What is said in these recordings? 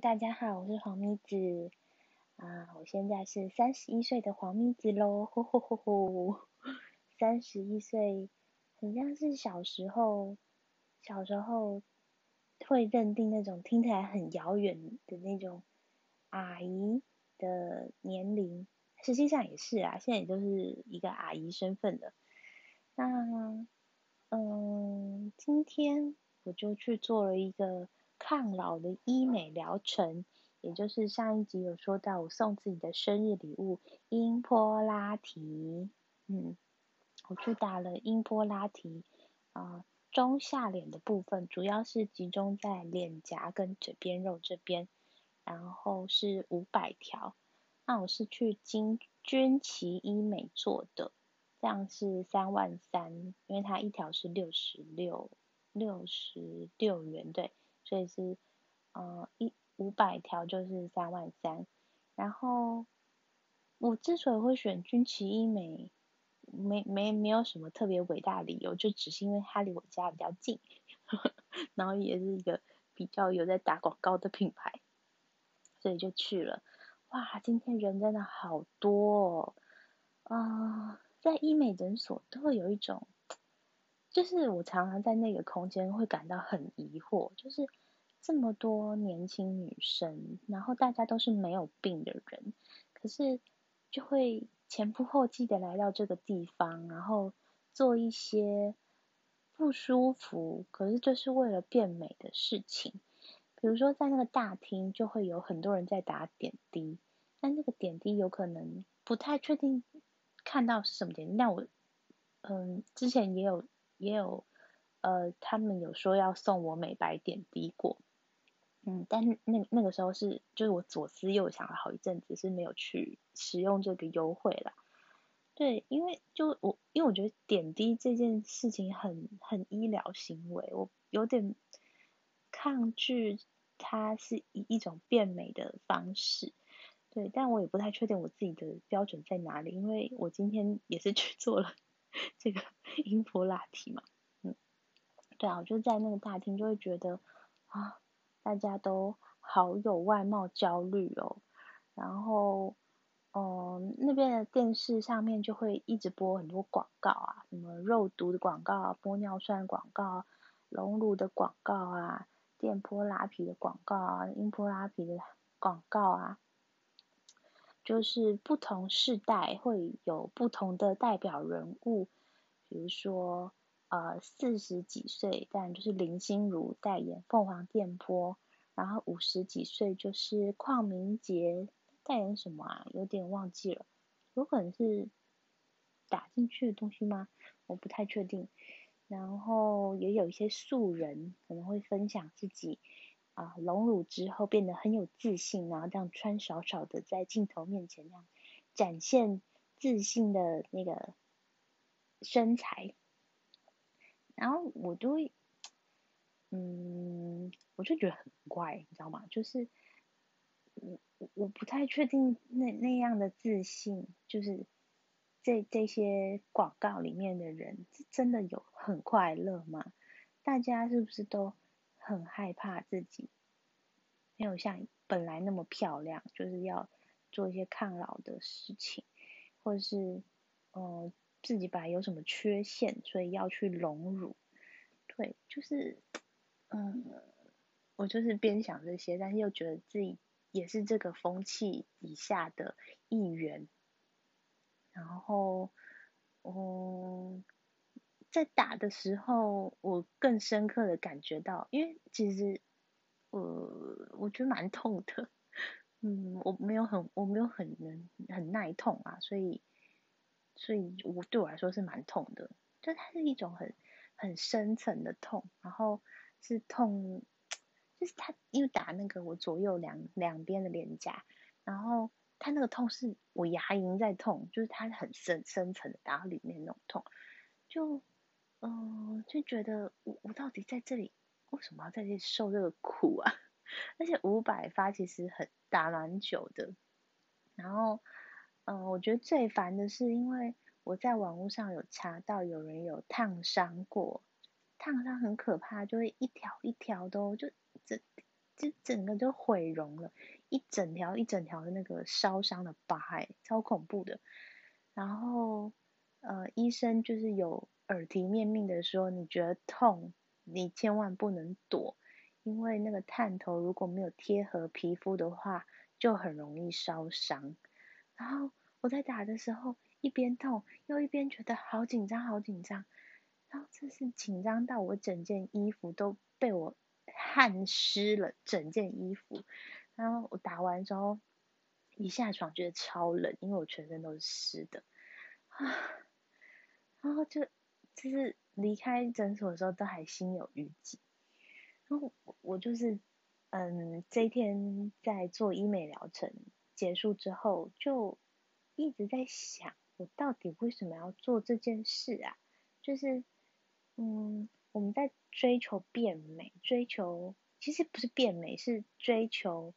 大家好，我是黄咪子啊，我现在是三十一岁的黄咪子喽，吼吼吼吼，三十一岁，很像是小时候，小时候会认定那种听起来很遥远的那种阿姨的年龄，实际上也是啊，现在也就是一个阿姨身份的。那，嗯，今天我就去做了一个。抗老的医美疗程，也就是上一集有说到，我送自己的生日礼物英波拉提。嗯，我去打了英波拉提，啊，中下脸的部分主要是集中在脸颊跟嘴边肉这边，然后是五百条。那我是去金君旗医美做的，这样是三万三，因为它一条是六十六六十六元，对。所以是，呃，一五百条就是三万三，然后我之所以会选军旗医美，没没没有什么特别伟大理由，就只是因为它离我家比较近，然后也是一个比较有在打广告的品牌，所以就去了。哇，今天人真的好多，哦，啊，在医美诊所都会有一种。就是我常常在那个空间会感到很疑惑，就是这么多年轻女生，然后大家都是没有病的人，可是就会前仆后继的来到这个地方，然后做一些不舒服，可是就是为了变美的事情。比如说在那个大厅就会有很多人在打点滴，但那个点滴有可能不太确定看到是什么点滴。那我嗯之前也有。也有，呃，他们有说要送我美白点滴过，嗯，但那那个时候是，就是我左思右想了好一阵子，是没有去使用这个优惠啦。对，因为就我，因为我觉得点滴这件事情很很医疗行为，我有点抗拒它是一一种变美的方式。对，但我也不太确定我自己的标准在哪里，因为我今天也是去做了。这个音波拉提嘛，嗯，对啊，我就在那个大厅就会觉得啊，大家都好有外貌焦虑哦，然后，嗯，那边的电视上面就会一直播很多广告啊，什么肉毒的广告啊、玻尿酸广告、隆乳的广告啊、电波拉皮的广告啊、音波拉皮的广告啊。就是不同世代会有不同的代表人物，比如说，呃，四十几岁，但就是林心如代言凤凰电波，然后五十几岁就是邝明杰代言什么啊？有点忘记了，有可能是打进去的东西吗？我不太确定。然后也有一些素人可能会分享自己。啊，隆乳之后变得很有自信，然后这样穿少少的在镜头面前这样展现自信的那个身材，然后我都会，嗯，我就觉得很怪，你知道吗？就是我我不太确定那那样的自信，就是这这些广告里面的人真的有很快乐吗？大家是不是都？很害怕自己没有像本来那么漂亮，就是要做一些抗老的事情，或者是呃自己本来有什么缺陷，所以要去隆乳。对，就是嗯，我就是边想这些，但是又觉得自己也是这个风气底下的一员。然后，嗯。在打的时候，我更深刻的感觉到，因为其实，呃，我觉得蛮痛的，嗯，我没有很，我没有很能很耐痛啊，所以，所以我对我来说是蛮痛的，就它是一种很很深层的痛，然后是痛，就是它因为打那个我左右两两边的脸颊，然后它那个痛是我牙龈在痛，就是它很深深层的打到里面那种痛，就。嗯，就觉得我我到底在这里为什么要在这里受这个苦啊？而且五百发其实很打蛮久的。然后，嗯，我觉得最烦的是，因为我在网络上有查到有人有烫伤过，烫伤很可怕，就会一条一条都就整就整个就毁容了，一整条一整条的那个烧伤的疤，哎，超恐怖的。然后，呃，医生就是有耳提面命的说，你觉得痛，你千万不能躲，因为那个探头如果没有贴合皮肤的话，就很容易烧伤。然后我在打的时候，一边痛又一边觉得好紧张，好紧张。然后这是紧张到我整件衣服都被我汗湿了，整件衣服。然后我打完之后，一下床觉得超冷，因为我全身都是湿的啊。然后就就是离开诊所的时候都还心有余悸。然后我就是嗯，这一天在做医美疗程结束之后，就一直在想，我到底为什么要做这件事啊？就是。嗯，我们在追求变美，追求其实不是变美，是追求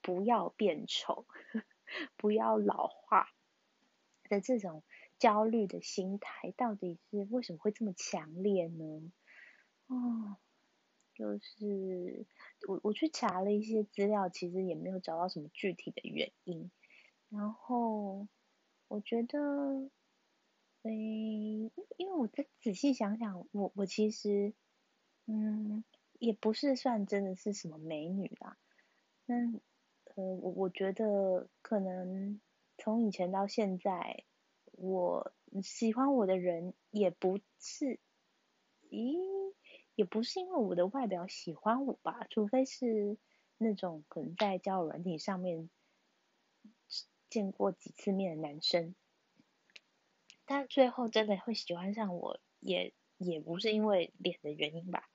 不要变丑，不要老化的这种焦虑的心态，到底是为什么会这么强烈呢？哦，就是我我去查了一些资料，其实也没有找到什么具体的原因。然后我觉得。诶，因为我再仔细想想，我我其实，嗯，也不是算真的是什么美女啦。那呃，我我觉得可能从以前到现在，我喜欢我的人也不是，咦，也不是因为我的外表喜欢我吧？除非是那种可能在交友软体上面见过几次面的男生。但最后真的会喜欢上我，也也不是因为脸的原因吧？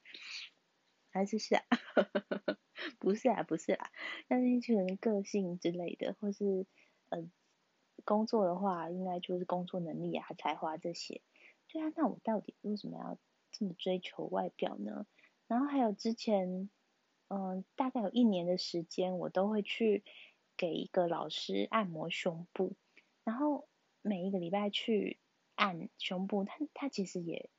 还是是啊？不是啊，不是啊，但是可能个性之类的，或是呃工作的话，应该就是工作能力啊、才华这些。对啊，那我到底为什么要这么追求外表呢？然后还有之前，嗯，大概有一年的时间，我都会去给一个老师按摩胸部，然后每一个礼拜去。按胸部，他他其实也，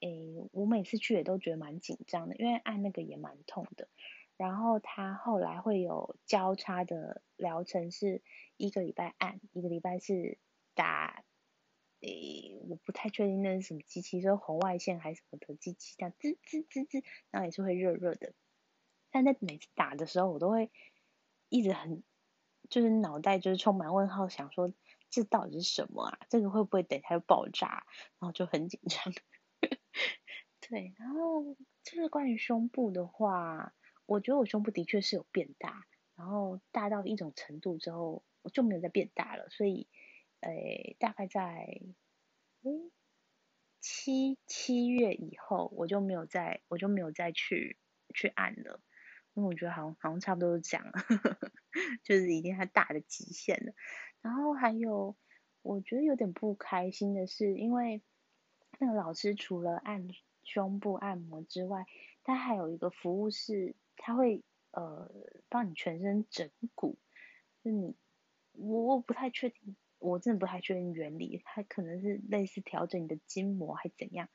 诶，我每次去也都觉得蛮紧张的，因为按那个也蛮痛的。然后他后来会有交叉的疗程，是一个礼拜按，一个礼拜是打，诶，我不太确定那是什么机器，说红外线还是什么的机器，这样滋滋滋滋，然后也是会热热的。但在每次打的时候，我都会一直很，就是脑袋就是充满问号，想说。这到底是什么啊？这个会不会等一下就爆炸？然后就很紧张。对，然后就是关于胸部的话，我觉得我胸部的确是有变大，然后大到一种程度之后，我就没有再变大了。所以，诶，大概在诶七七月以后，我就没有再我就没有再去去按了，因为我觉得好像好像差不多是这样，就是已经它大的极限了。然后还有，我觉得有点不开心的是，因为那个老师除了按胸部按摩之外，他还有一个服务是，他会呃帮你全身整骨，就你我我不太确定，我真的不太确定原理，它可能是类似调整你的筋膜还怎样，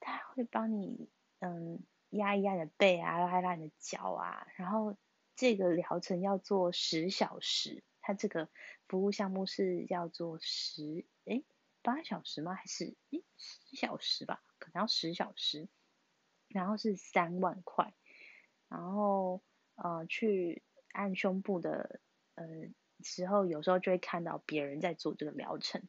他会帮你嗯压一压你的背啊，拉一拉你的脚啊，然后这个疗程要做十小时。它这个服务项目是要做十诶八小时吗？还是诶十小时吧？可能要十小时，然后是三万块，然后呃去按胸部的呃时候，有时候就会看到别人在做这个疗程，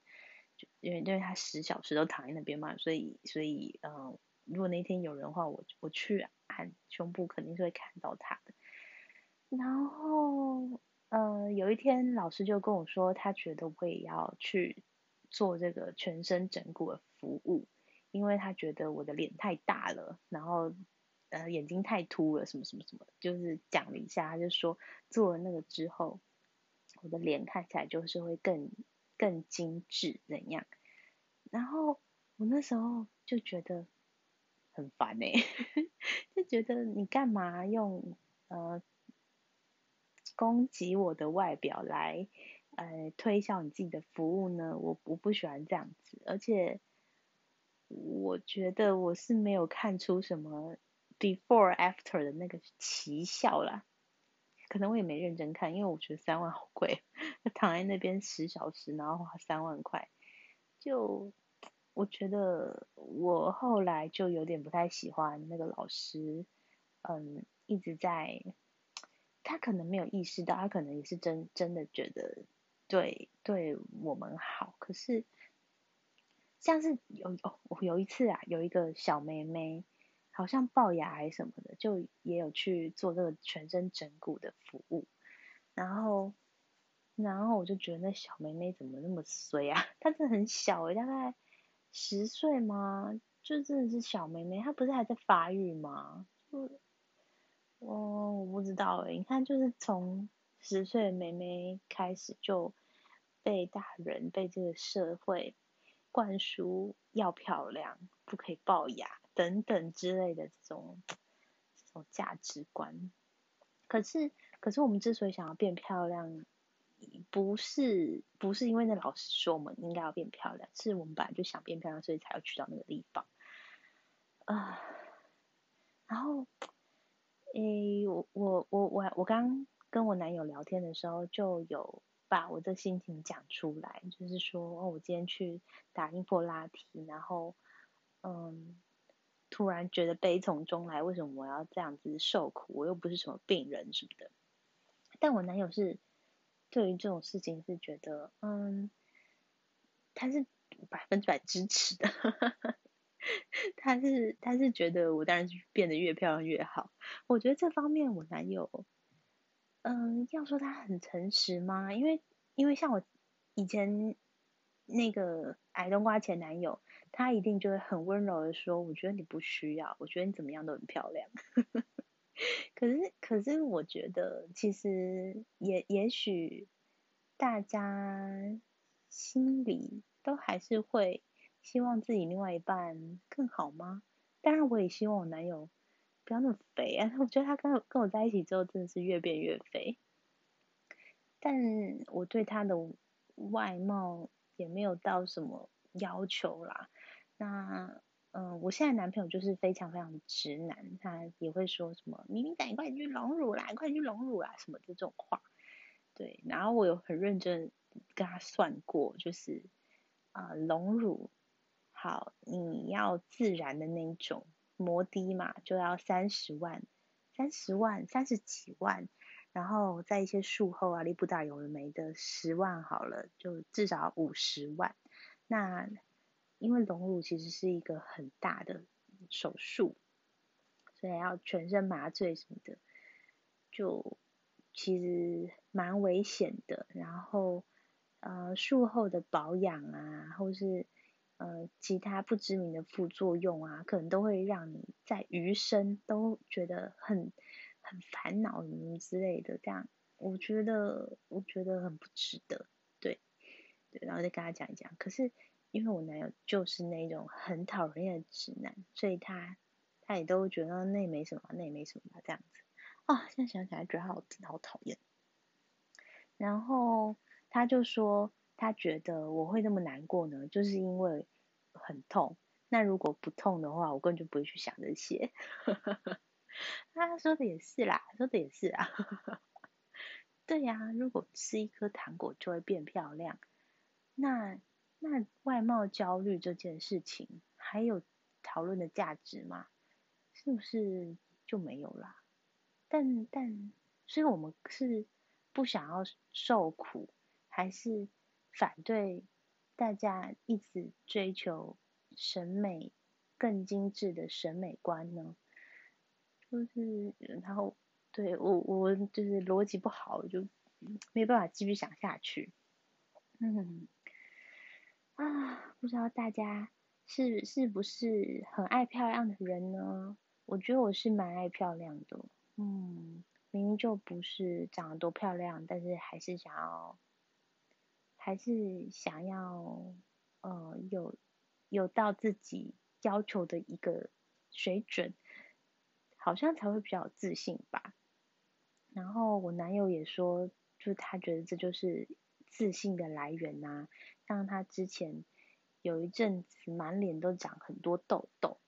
就因为因为他十小时都躺在那边嘛，所以所以呃如果那天有人的话，我我去按胸部肯定是会看到他的，然后。呃，有一天老师就跟我说，他觉得我也要去做这个全身整骨的服务，因为他觉得我的脸太大了，然后呃眼睛太凸了，什么什么什么，就是讲了一下，他就说做了那个之后，我的脸看起来就是会更更精致怎样？然后我那时候就觉得很烦哎，就觉得你干嘛用呃。攻击我的外表来，呃，推销你自己的服务呢？我我不喜欢这样子，而且我觉得我是没有看出什么 before after 的那个奇效啦。可能我也没认真看，因为我觉得三万好贵，躺在那边十小时，然后花三万块，就我觉得我后来就有点不太喜欢那个老师，嗯，一直在，他可能没有意识到，他可能也是真真的觉得对对我们好，可是像是有哦，有一次啊，有一个小妹妹。好像龅牙还是什么的，就也有去做这个全身整骨的服务，然后，然后我就觉得那小妹妹怎么那么衰啊？她真的很小诶，大概十岁吗？就真的是小妹妹，她不是还在发育吗？就，哦，我不知道诶，你看，就是从十岁的妹妹开始就被大人被这个社会灌输要漂亮，不可以龅牙。等等之类的这种这种价值观，可是可是我们之所以想要变漂亮，不是不是因为那老师说我们应该要变漂亮，是我们本来就想变漂亮，所以才要去到那个地方啊。然后，诶，我我我我我刚跟我男友聊天的时候，就有把我的心情讲出来，就是说哦，我今天去打英波拉提，然后嗯。突然觉得悲从中来，为什么我要这样子受苦？我又不是什么病人什么的。但我男友是对于这种事情是觉得，嗯，他是百分之百支持的。他是他是觉得我当然是变得越漂亮越好。我觉得这方面我男友，嗯，要说他很诚实吗？因为因为像我以前那个矮冬瓜前男友。他一定就会很温柔的说：“我觉得你不需要，我觉得你怎么样都很漂亮。” 可是，可是我觉得其实也也许大家心里都还是会希望自己另外一半更好吗？当然，我也希望我男友不要那么肥啊！我觉得他跟跟我在一起之后真的是越变越肥，但我对他的外貌也没有到什么要求啦。那，嗯，我现在男朋友就是非常非常直男，他也会说什么“明明仔，快去隆乳啦，快去隆乳啦”什么这种话。对，然后我有很认真跟他算过，就是啊，隆乳好，你要自然的那种摩的嘛，就要三十万，三十万，三十几万，然后在一些术后啊，利布达有的没的十万好了，就至少五十万。那因为隆乳其实是一个很大的手术，所以要全身麻醉什么的，就其实蛮危险的。然后呃术后的保养啊，或是呃其他不知名的副作用啊，可能都会让你在余生都觉得很很烦恼什么之类的。这样我觉得我觉得很不值得，对对，然后再跟他讲一讲。可是。因为我男友就是那种很讨厌的直男，所以他他也都觉得那也没什么，那也没什么吧，这样子啊，现在想起来觉得好好讨厌。然后他就说，他觉得我会那么难过呢，就是因为很痛。那如果不痛的话，我根本就不会去想这些。他说的也是啦，说的也是啊。对呀，如果吃一颗糖果就会变漂亮，那。那外貌焦虑这件事情还有讨论的价值吗？是不是就没有啦？但但，所以我们是不想要受苦，还是反对大家一直追求审美更精致的审美观呢？就是然后对我我就是逻辑不好，就没办法继续想下去。嗯。啊，不知道大家是是不是很爱漂亮的人呢？我觉得我是蛮爱漂亮的，嗯，明明就不是长得多漂亮，但是还是想要，还是想要，呃，有有到自己要求的一个水准，好像才会比较自信吧。然后我男友也说，就他觉得这就是自信的来源呐。像他之前有一阵子满脸都长很多痘痘，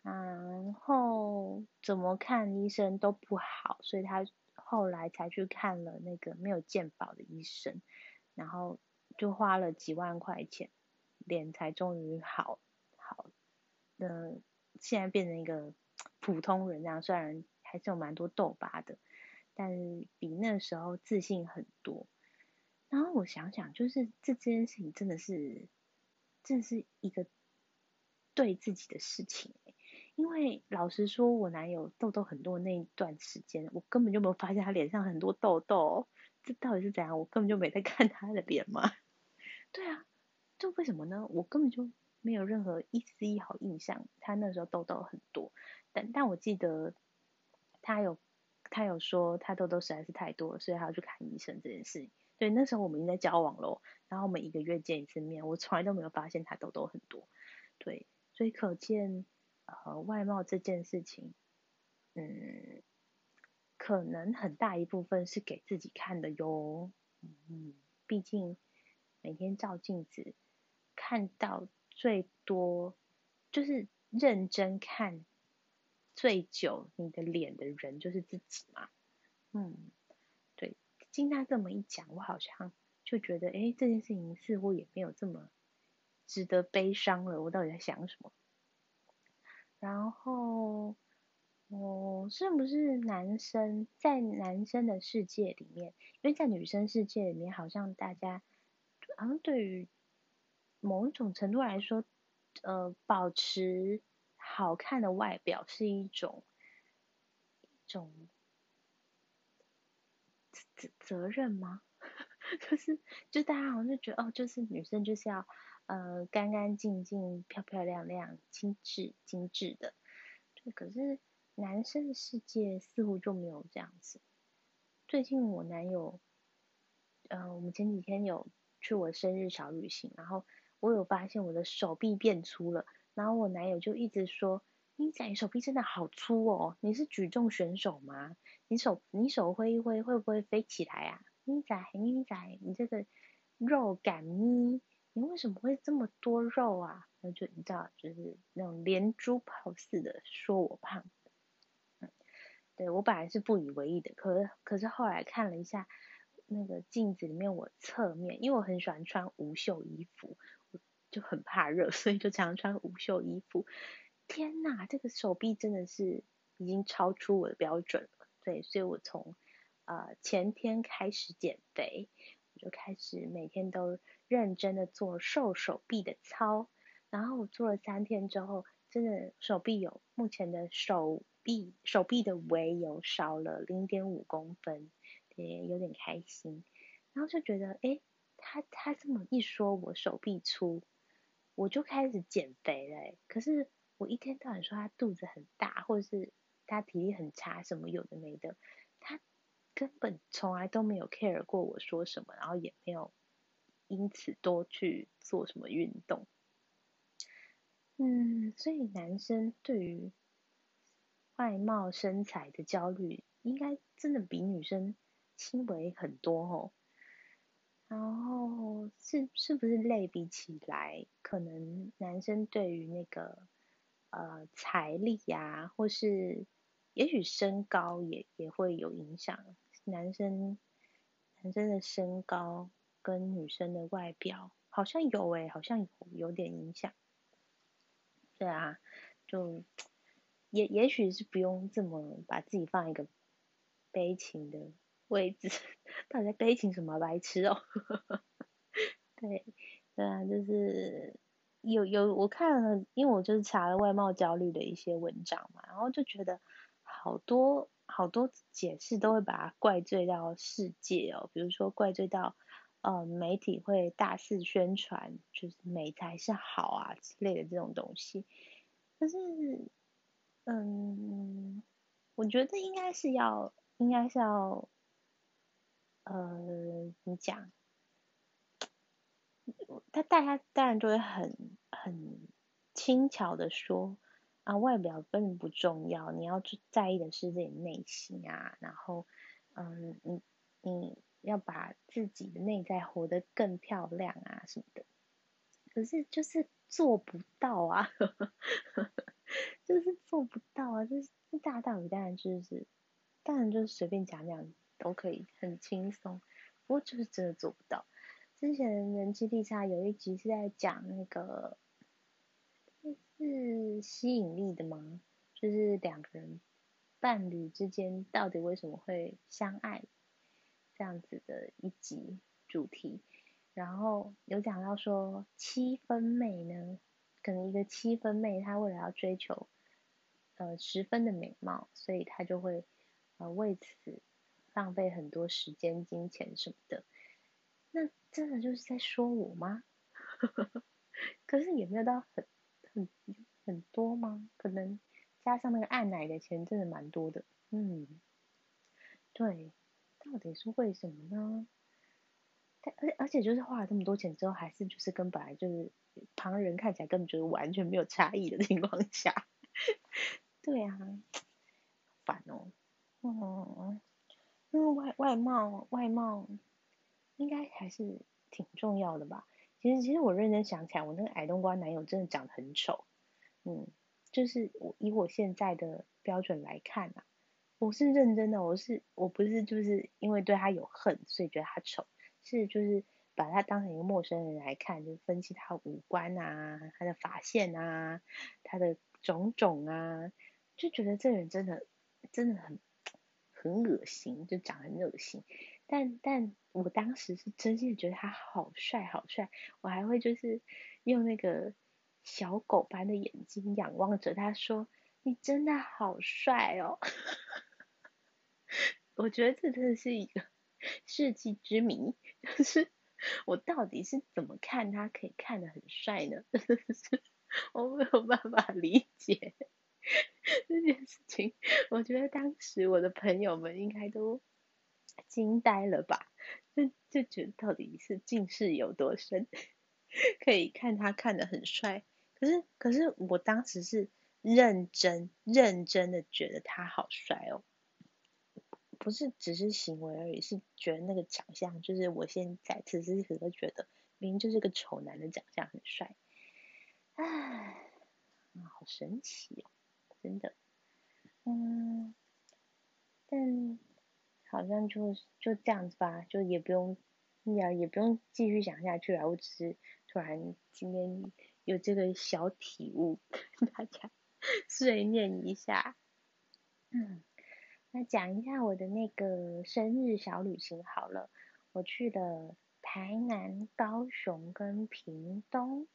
然后怎么看医生都不好，所以他后来才去看了那个没有健保的医生，然后就花了几万块钱，脸才终于好好，嗯，现在变成一个普通人这样，虽然还是有蛮多痘疤的，但是比那时候自信很多。然后我想想，就是这件事情真的是，这是一个对自己的事情。因为老实说，我男友痘痘很多那一段时间，我根本就没有发现他脸上很多痘痘，这到底是怎样？我根本就没在看他的脸吗？对啊，就为什么呢？我根本就没有任何一丝一毫印象，他那时候痘痘很多。但但我记得他有他有说他痘痘实在是太多了，所以他要去看医生这件事情。对，那时候我们已经在交往了，然后我们一个月见一次面，我从来都没有发现他痘痘很多。对，所以可见。呃，外貌这件事情，嗯，可能很大一部分是给自己看的哟。嗯，毕竟每天照镜子，看到最多就是认真看最久你的脸的人就是自己嘛。嗯，经他这么一讲，我好像就觉得，哎，这件事情似乎也没有这么值得悲伤了。我到底在想什么？然后，哦，是不是男生在男生的世界里面？因为在女生世界里面，好像大家好像对于某一种程度来说，呃，保持好看的外表是一种一种责任吗？就是，就大家好像就觉得，哦，就是女生就是要。呃，干干净净、漂漂亮亮、精致精致的，对。可是男生的世界似乎就没有这样子。最近我男友，呃，我们前几天有去我生日小旅行，然后我有发现我的手臂变粗了，然后我男友就一直说：“你仔手臂真的好粗哦，你是举重选手吗？你手你手挥一挥会不会飞起来啊？咪仔咪仔你这个肉感咪。”你为什么会这么多肉啊？那就你知道，就是那种连珠炮似的说我胖。嗯，对我本来是不以为意的，可是可是后来看了一下那个镜子里面我侧面，因为我很喜欢穿无袖衣服，我就很怕热，所以就常穿无袖衣服。天呐，这个手臂真的是已经超出我的标准了。对，所以我从呃前天开始减肥，我就开始每天都。认真的做瘦手臂的操，然后我做了三天之后，真的手臂有目前的手臂手臂的围有少了零点五公分，也有点开心。然后就觉得，哎，他他这么一说，我手臂粗，我就开始减肥嘞。可是我一天到晚说他肚子很大，或者是他体力很差，什么有的没的，他根本从来都没有 care 过我说什么，然后也没有。因此多去做什么运动，嗯，所以男生对于外貌身材的焦虑，应该真的比女生轻微很多哦。然后是是不是类比起来，可能男生对于那个呃财力呀，或是也许身高也也会有影响。男生男生的身高。跟女生的外表好像有诶，好像有有点影响。对啊，就也也许是不用这么把自己放一个悲情的位置。到底在悲情什么白痴哦？对对啊，就是有有我看了，因为我就是查了外貌焦虑的一些文章嘛，然后就觉得好多好多解释都会把它怪罪到世界哦，比如说怪罪到。呃，媒体会大肆宣传，就是美才是好啊之类的这种东西。但是，嗯，我觉得应该是要，应该是要，呃，怎么讲？他大家当然就会很很轻巧的说啊，外表根本不重要，你要去在意的是自己内心啊。然后，嗯，你你。要把自己的内在活得更漂亮啊什么的，可是就是做不到啊，就是做不到啊，就是大道理当然就是，当然就是随便讲讲都可以很轻松，不过就是真的做不到。之前人气地差有一集是在讲那个是吸引力的吗？就是两个人伴侣之间到底为什么会相爱这样子的一集主题。然后有讲到说七分妹呢，可能一个七分妹，她为了要追求呃十分的美貌，所以她就会呃为此浪费很多时间、金钱什么的。那真的就是在说我吗？可是也没有到很很很多吗？可能加上那个按奶的钱，真的蛮多的。嗯，对，到底是为什么呢？而而且就是花了这么多钱之后，还是就是跟本来就是旁人看起来根本就是完全没有差异的情况下，对啊，烦哦，嗯，因为外外貌外貌应该还是挺重要的吧？其实其实我认真想起来，我那个矮冬瓜男友真的长得很丑，嗯，就是我以我现在的标准来看啊，我是认真的，我是我不是就是因为对他有恨，所以觉得他丑。是，就是把他当成一个陌生人来看，就分析他五官啊，他的发线啊，他的种种啊，就觉得这人真的真的很很恶心，就长得很恶心。但但我当时是真心的觉得他好帅好帅，我还会就是用那个小狗般的眼睛仰望着他说：“你真的好帅哦！” 我觉得这真的是一个。世纪之谜，就是我到底是怎么看他可以看得很帅呢？我没有办法理解这件事情。我觉得当时我的朋友们应该都惊呆了吧？就就觉得到底是近视有多深，可以看他看得很帅。可是可是我当时是认真认真的觉得他好帅哦。不是只是行为而已，是觉得那个长相，就是我现在此时此刻觉得，明明就是个丑男的长相很帅，唉，好神奇哦，真的，嗯，但好像就就这样子吧，就也不用，也也不用继续讲下去了。我只是突然今天有这个小体悟，跟大家 碎念一下，嗯。那讲一下我的那个生日小旅行好了，我去了台南、高雄跟屏东，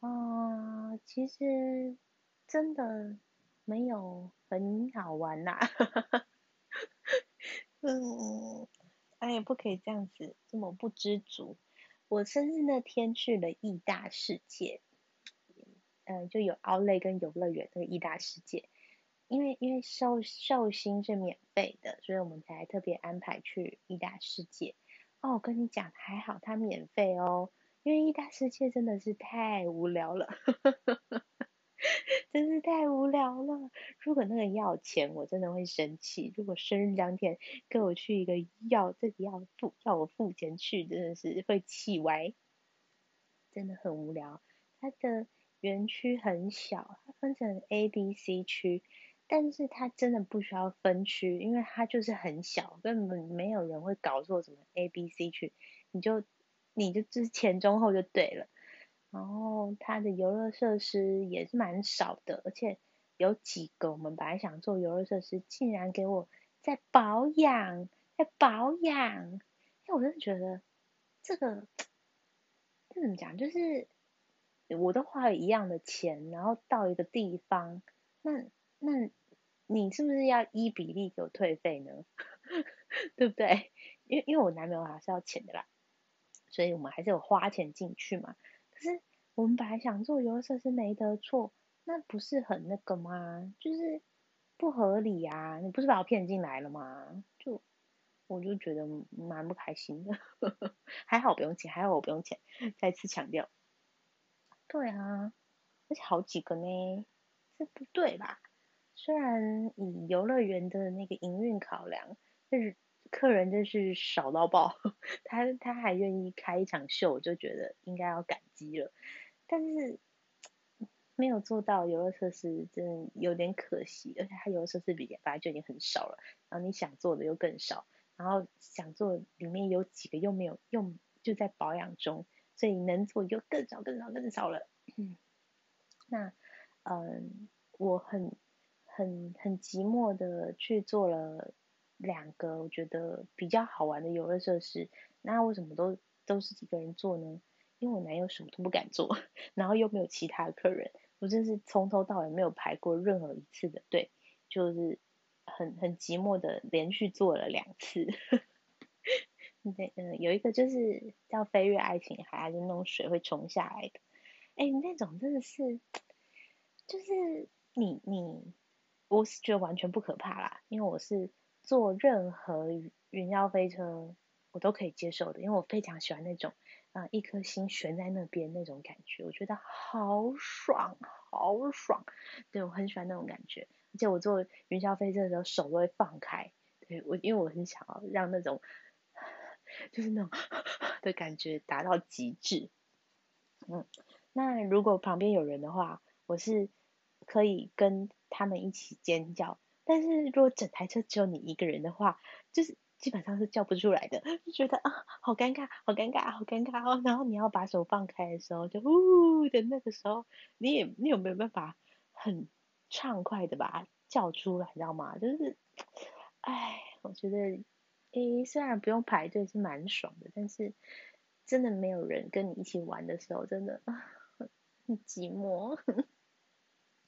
啊，其实真的没有很好玩呐，嗯，哎，不可以这样子这么不知足。我生日那天去了意大世界，嗯，就有奥莱跟游乐园那个义大世界。因为因为寿寿星是免费的，所以我们才特别安排去意大世界。哦，我跟你讲，还好它免费哦，因为意大世界真的是太无聊了，真是太无聊了。如果那个要钱，我真的会生气。如果生日当天跟我去一个要这个要付要我付钱去，真的是会气歪，真的很无聊。它的园区很小，它分成 A、B、C 区。但是它真的不需要分区，因为它就是很小，根本没有人会搞错什么 A、B、C 区，你就你就之前中后就对了。然后它的游乐设施也是蛮少的，而且有几个我们本来想做游乐设施，竟然给我在保养，在保养，因为我真的觉得这个这怎么讲，就是我都花了一样的钱，然后到一个地方，那那。你是不是要依比例给我退费呢？对不对？因为因为我男朋友还是要钱的啦，所以我们还是有花钱进去嘛。可是我们本来想做游乐设施没得错，那不是很那个吗？就是不合理啊！你不是把我骗进来了吗？就我就觉得蛮不开心的。还好不用钱，还好我不用钱。再次强调，对啊，而且好几个呢，这不对吧？虽然以游乐园的那个营运考量，就是客人真是少到爆，他他还愿意开一场秀，我就觉得应该要感激了。但是没有做到游乐设施，真的有点可惜。而且他游乐设施比本来就已经很少了，然后你想做的又更少，然后想做里面有几个又没有用，就在保养中，所以能做就更少更少更少了。那嗯，我很很很寂寞的去做了两个我觉得比较好玩的游乐设施。那为什么都都是几个人做呢？因为我男友什么都不敢做，然后又没有其他客人，我真是从头到尾没有排过任何一次的队，就是很很寂寞的连续做了两次。对，嗯，有一个就是叫飞跃爱情海，还是那种水会冲下来的，哎，那种真的是，就是你你，我是觉得完全不可怕啦，因为我是坐任何云霄飞车我都可以接受的，因为我非常喜欢那种。啊，一颗心悬在那边那种感觉，我觉得好爽，好爽。对我很喜欢那种感觉，而且我坐云霄飞车的时候手都会放开。对我，因为我很想要让那种就是那种 的感觉达到极致。嗯，那如果旁边有人的话，我是可以跟他们一起尖叫。但是如果整台车只有你一个人的话，就是。基本上是叫不出来的，就觉得啊，好尴尬，好尴尬，好尴尬哦。然后你要把手放开的时候，就呜的那个时候，你也你有没有办法很畅快的把它叫出来，你知道吗？就是，哎，我觉得，诶，虽然不用排队是蛮爽的，但是真的没有人跟你一起玩的时候，真的 很寂寞。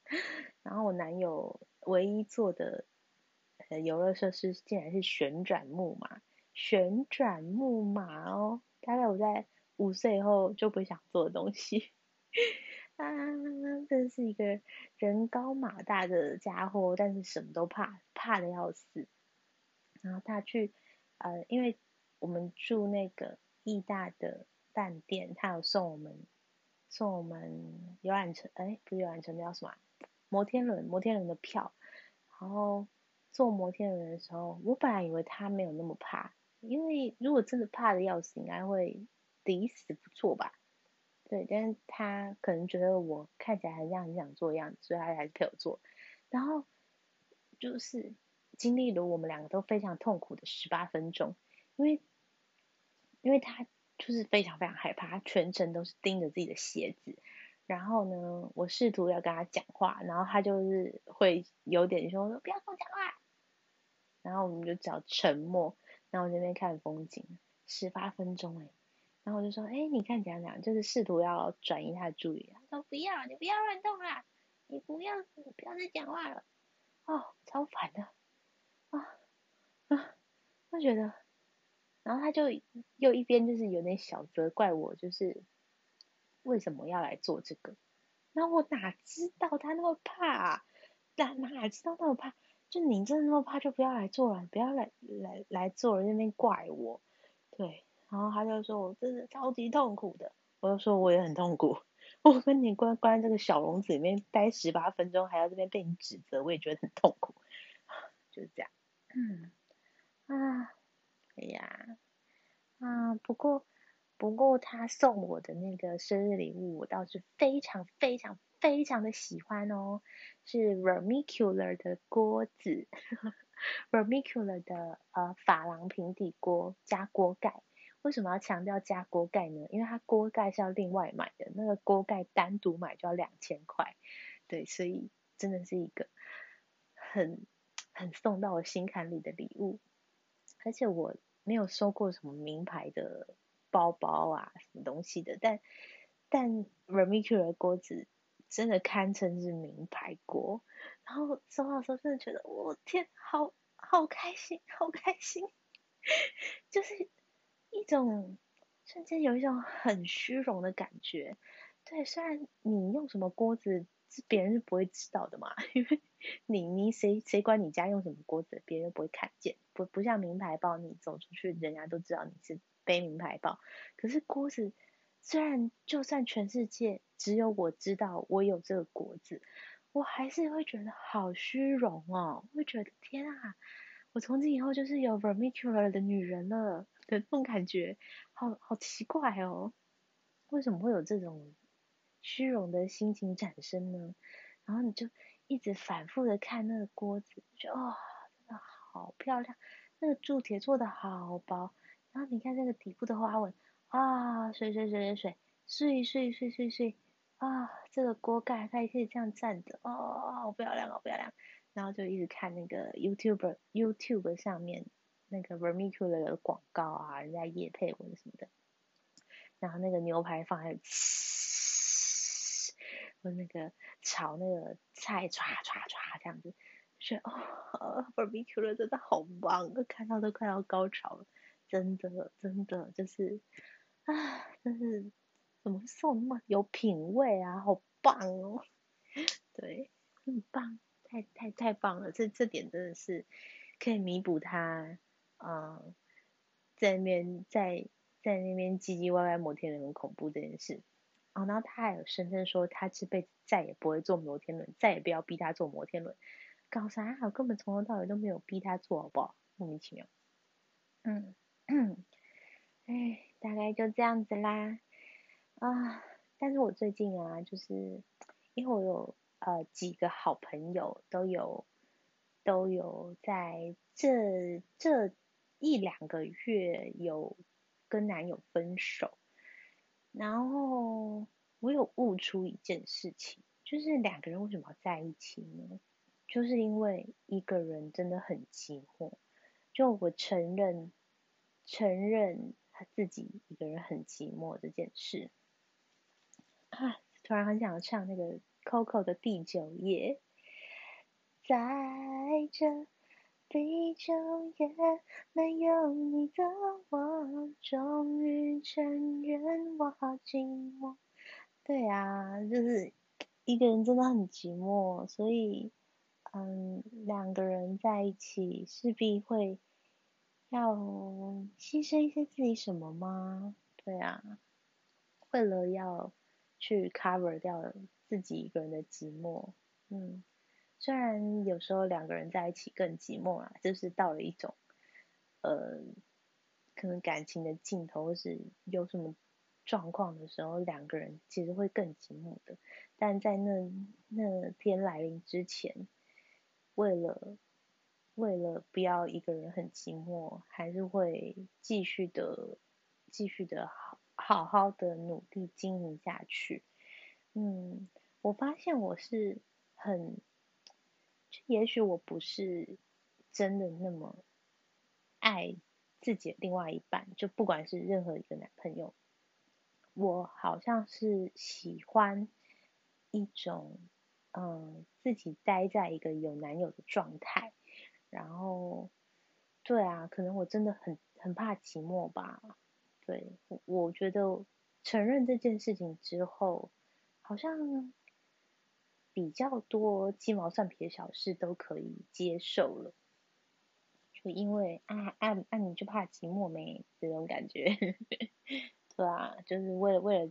然后我男友唯一做的呃。游乐设施竟然是旋转木马，旋转木马哦，大概我在五岁以后就不想做的东西。啊，真是一个人高马大的家伙，但是什么都怕，怕的要死。然后他去，呃，因为我们住那个义大的饭店，他有送我们送我们游览车，哎，不是游览车，那叫什么？摩天轮，摩天轮的票，然后。坐摩天轮的时候，我本来以为他没有那么怕，因为如果真的怕的要死，应该会抵死不做吧？对，但是他可能觉得我看起来很像很想做的样子，所以他还是陪我做。然后就是经历了我们两个都非常痛苦的十八分钟，因为因为他就是非常非常害怕，他全程都是盯着自己的鞋子。然后呢，我试图要跟他讲话，然后他就是会有点说说不要跟我讲话。然后我们就只要沉默，然后这边看风景，十八分钟哎，然后我就说，哎，你看怎样怎就是试图要转移他的注意，他说不要，你不要乱动啊，你不要，你不要再讲话了，哦，超烦的，啊啊，我觉得，然后他就又一边就是有点小责怪我，就是为什么要来做这个，那我哪知道他那么怕，啊？哪哪知道那么怕。就你真的那么怕，就不要来做了，不要来来来做了那边怪我，对，然后他就说我真的超级痛苦的，我就说我也很痛苦，我跟你关关这个小笼子里面待十八分钟，还要这边被你指责，我也觉得很痛苦，就是这样，嗯，啊，哎呀，啊，不过不过他送我的那个生日礼物，我倒是非常非常。非常的喜欢哦，是 Vermicular 的锅子，Vermicular 的呃珐琅平底锅加锅盖。为什么要强调加锅盖呢？因为它锅盖是要另外买的，那个锅盖单独买就要两千块。对，所以真的是一个很很送到我心坎里的礼物。而且我没有收过什么名牌的包包啊，什么东西的，但但 Vermicular 锅子。真的堪称是名牌锅，然后收到时候真的觉得，我天，好好开心，好开心，就是一种瞬间有一种很虚荣的感觉。对，虽然你用什么锅子，别人是不会知道的嘛，因为你你谁谁管你家用什么锅子，别人不会看见，不不像名牌包，你走出去人家都知道你是背名牌包，可是锅子。虽然就算全世界只有我知道我有这个锅子，我还是会觉得好虚荣哦，会觉得天啊，我从今以后就是有 vermicular 的女人了的那种感觉，好好奇怪哦，为什么会有这种虚荣的心情产生呢？然后你就一直反复的看那个锅子，就哦，真的好漂亮，那个铸铁做的好薄，然后你看那个底部的花纹，啊，水水水水水，碎碎碎碎碎，啊，这个锅盖它也可以这样站着，哦，好漂亮，好漂亮。然后就一直看那个 YouTube YouTube 上面那个 Vermicelli 的广告啊，人家夜配文什么的。然后那个牛排放在，我那个炒那个菜唰唰唰这样子，是哦，Vermicelli 真的好棒，看到都快要高潮了，真的真的就是，啊，真是怎么送那么有品味啊，好棒哦，对，很棒。太太太棒了，这这点真的是可以弥补他，嗯，在那边在在那边唧唧歪歪摩天轮很恐怖这件事。哦，然后他还有声称说他这辈子再也不会坐摩天轮，再也不要逼他坐摩天轮。搞啥？我根本从头到尾都没有逼他坐，好不好？莫名其妙。嗯，嗯哎，大概就这样子啦。啊，但是我最近啊，就是因为我有。呃，几个好朋友都有都有在这这一两个月有跟男友分手，然后我有悟出一件事情，就是两个人为什么要在一起呢？就是因为一个人真的很寂寞。就我承认承认他自己一个人很寂寞这件事，啊，突然很想唱那个。Coco 的第九页，在这第九页没有你的我，终于承认我好寂寞。对啊，就是一个人真的很寂寞，所以，嗯，两个人在一起势必会要牺牲一些自己什么吗？对啊，为了要去 cover 掉。自己一个人的寂寞，嗯，虽然有时候两个人在一起更寂寞啊，就是到了一种，呃，可能感情的尽头或是有什么状况的时候，两个人其实会更寂寞的。但在那那天来临之前，为了为了不要一个人很寂寞，还是会继续的继续的好好好的努力经营下去，嗯。我发现我是很，也许我不是真的那么爱自己的另外一半，就不管是任何一个男朋友，我好像是喜欢一种，嗯，自己待在一个有男友的状态，然后，对啊，可能我真的很很怕寂寞吧，对，我我觉得承认这件事情之后，好像。比较多鸡毛蒜皮的小事都可以接受了，就因为啊啊啊你就怕寂寞没这种感觉，对啊，就是为了为了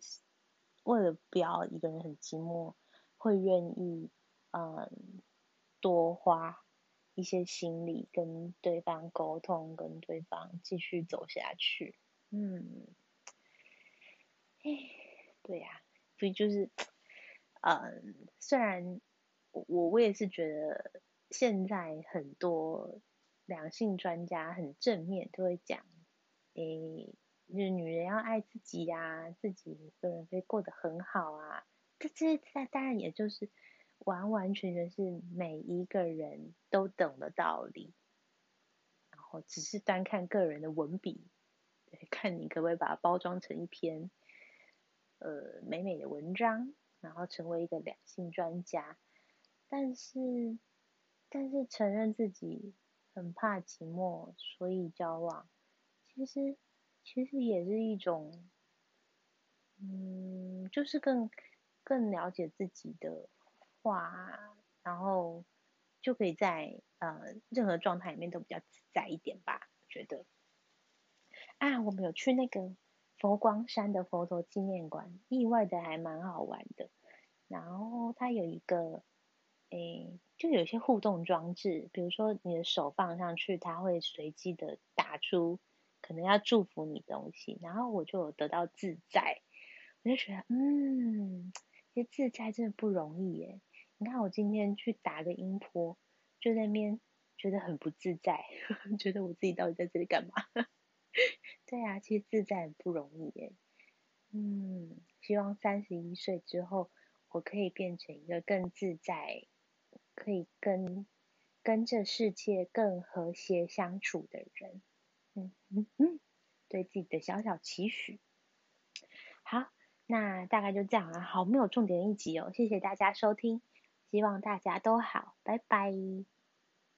为了不要一个人很寂寞，会愿意嗯多花一些心理跟对方沟通，跟对方继续走下去，嗯，哎，对呀，所以就是。嗯，虽然我我也是觉得现在很多两性专家很正面，都会讲，诶，就是女人要爱自己呀，自己一个人可以过得很好啊。这这当当然也就是完完全全是每一个人都懂的道理，然后只是单看个人的文笔，看你可不可以把它包装成一篇呃美美的文章。然后成为一个两性专家，但是，但是承认自己很怕寂寞，所以交往，其实，其实也是一种，嗯，就是更更了解自己的话，然后就可以在呃任何状态里面都比较自在一点吧，我觉得。啊，我们有去那个。佛光山的佛陀纪念馆，意外的还蛮好玩的。然后它有一个，诶，就有些互动装置，比如说你的手放上去，它会随机的打出可能要祝福你东西。然后我就有得到自在，我就觉得，嗯，其实自在真的不容易耶。你看我今天去打个音波，就在那边觉得很不自在，觉得我自己到底在这里干嘛？对啊，其实自在很不容易耶。嗯，希望三十一岁之后，我可以变成一个更自在，可以跟跟这世界更和谐相处的人。嗯嗯嗯，对自己的小小期许。好，那大概就这样啊。好，没有重点一集哦。谢谢大家收听，希望大家都好，拜拜。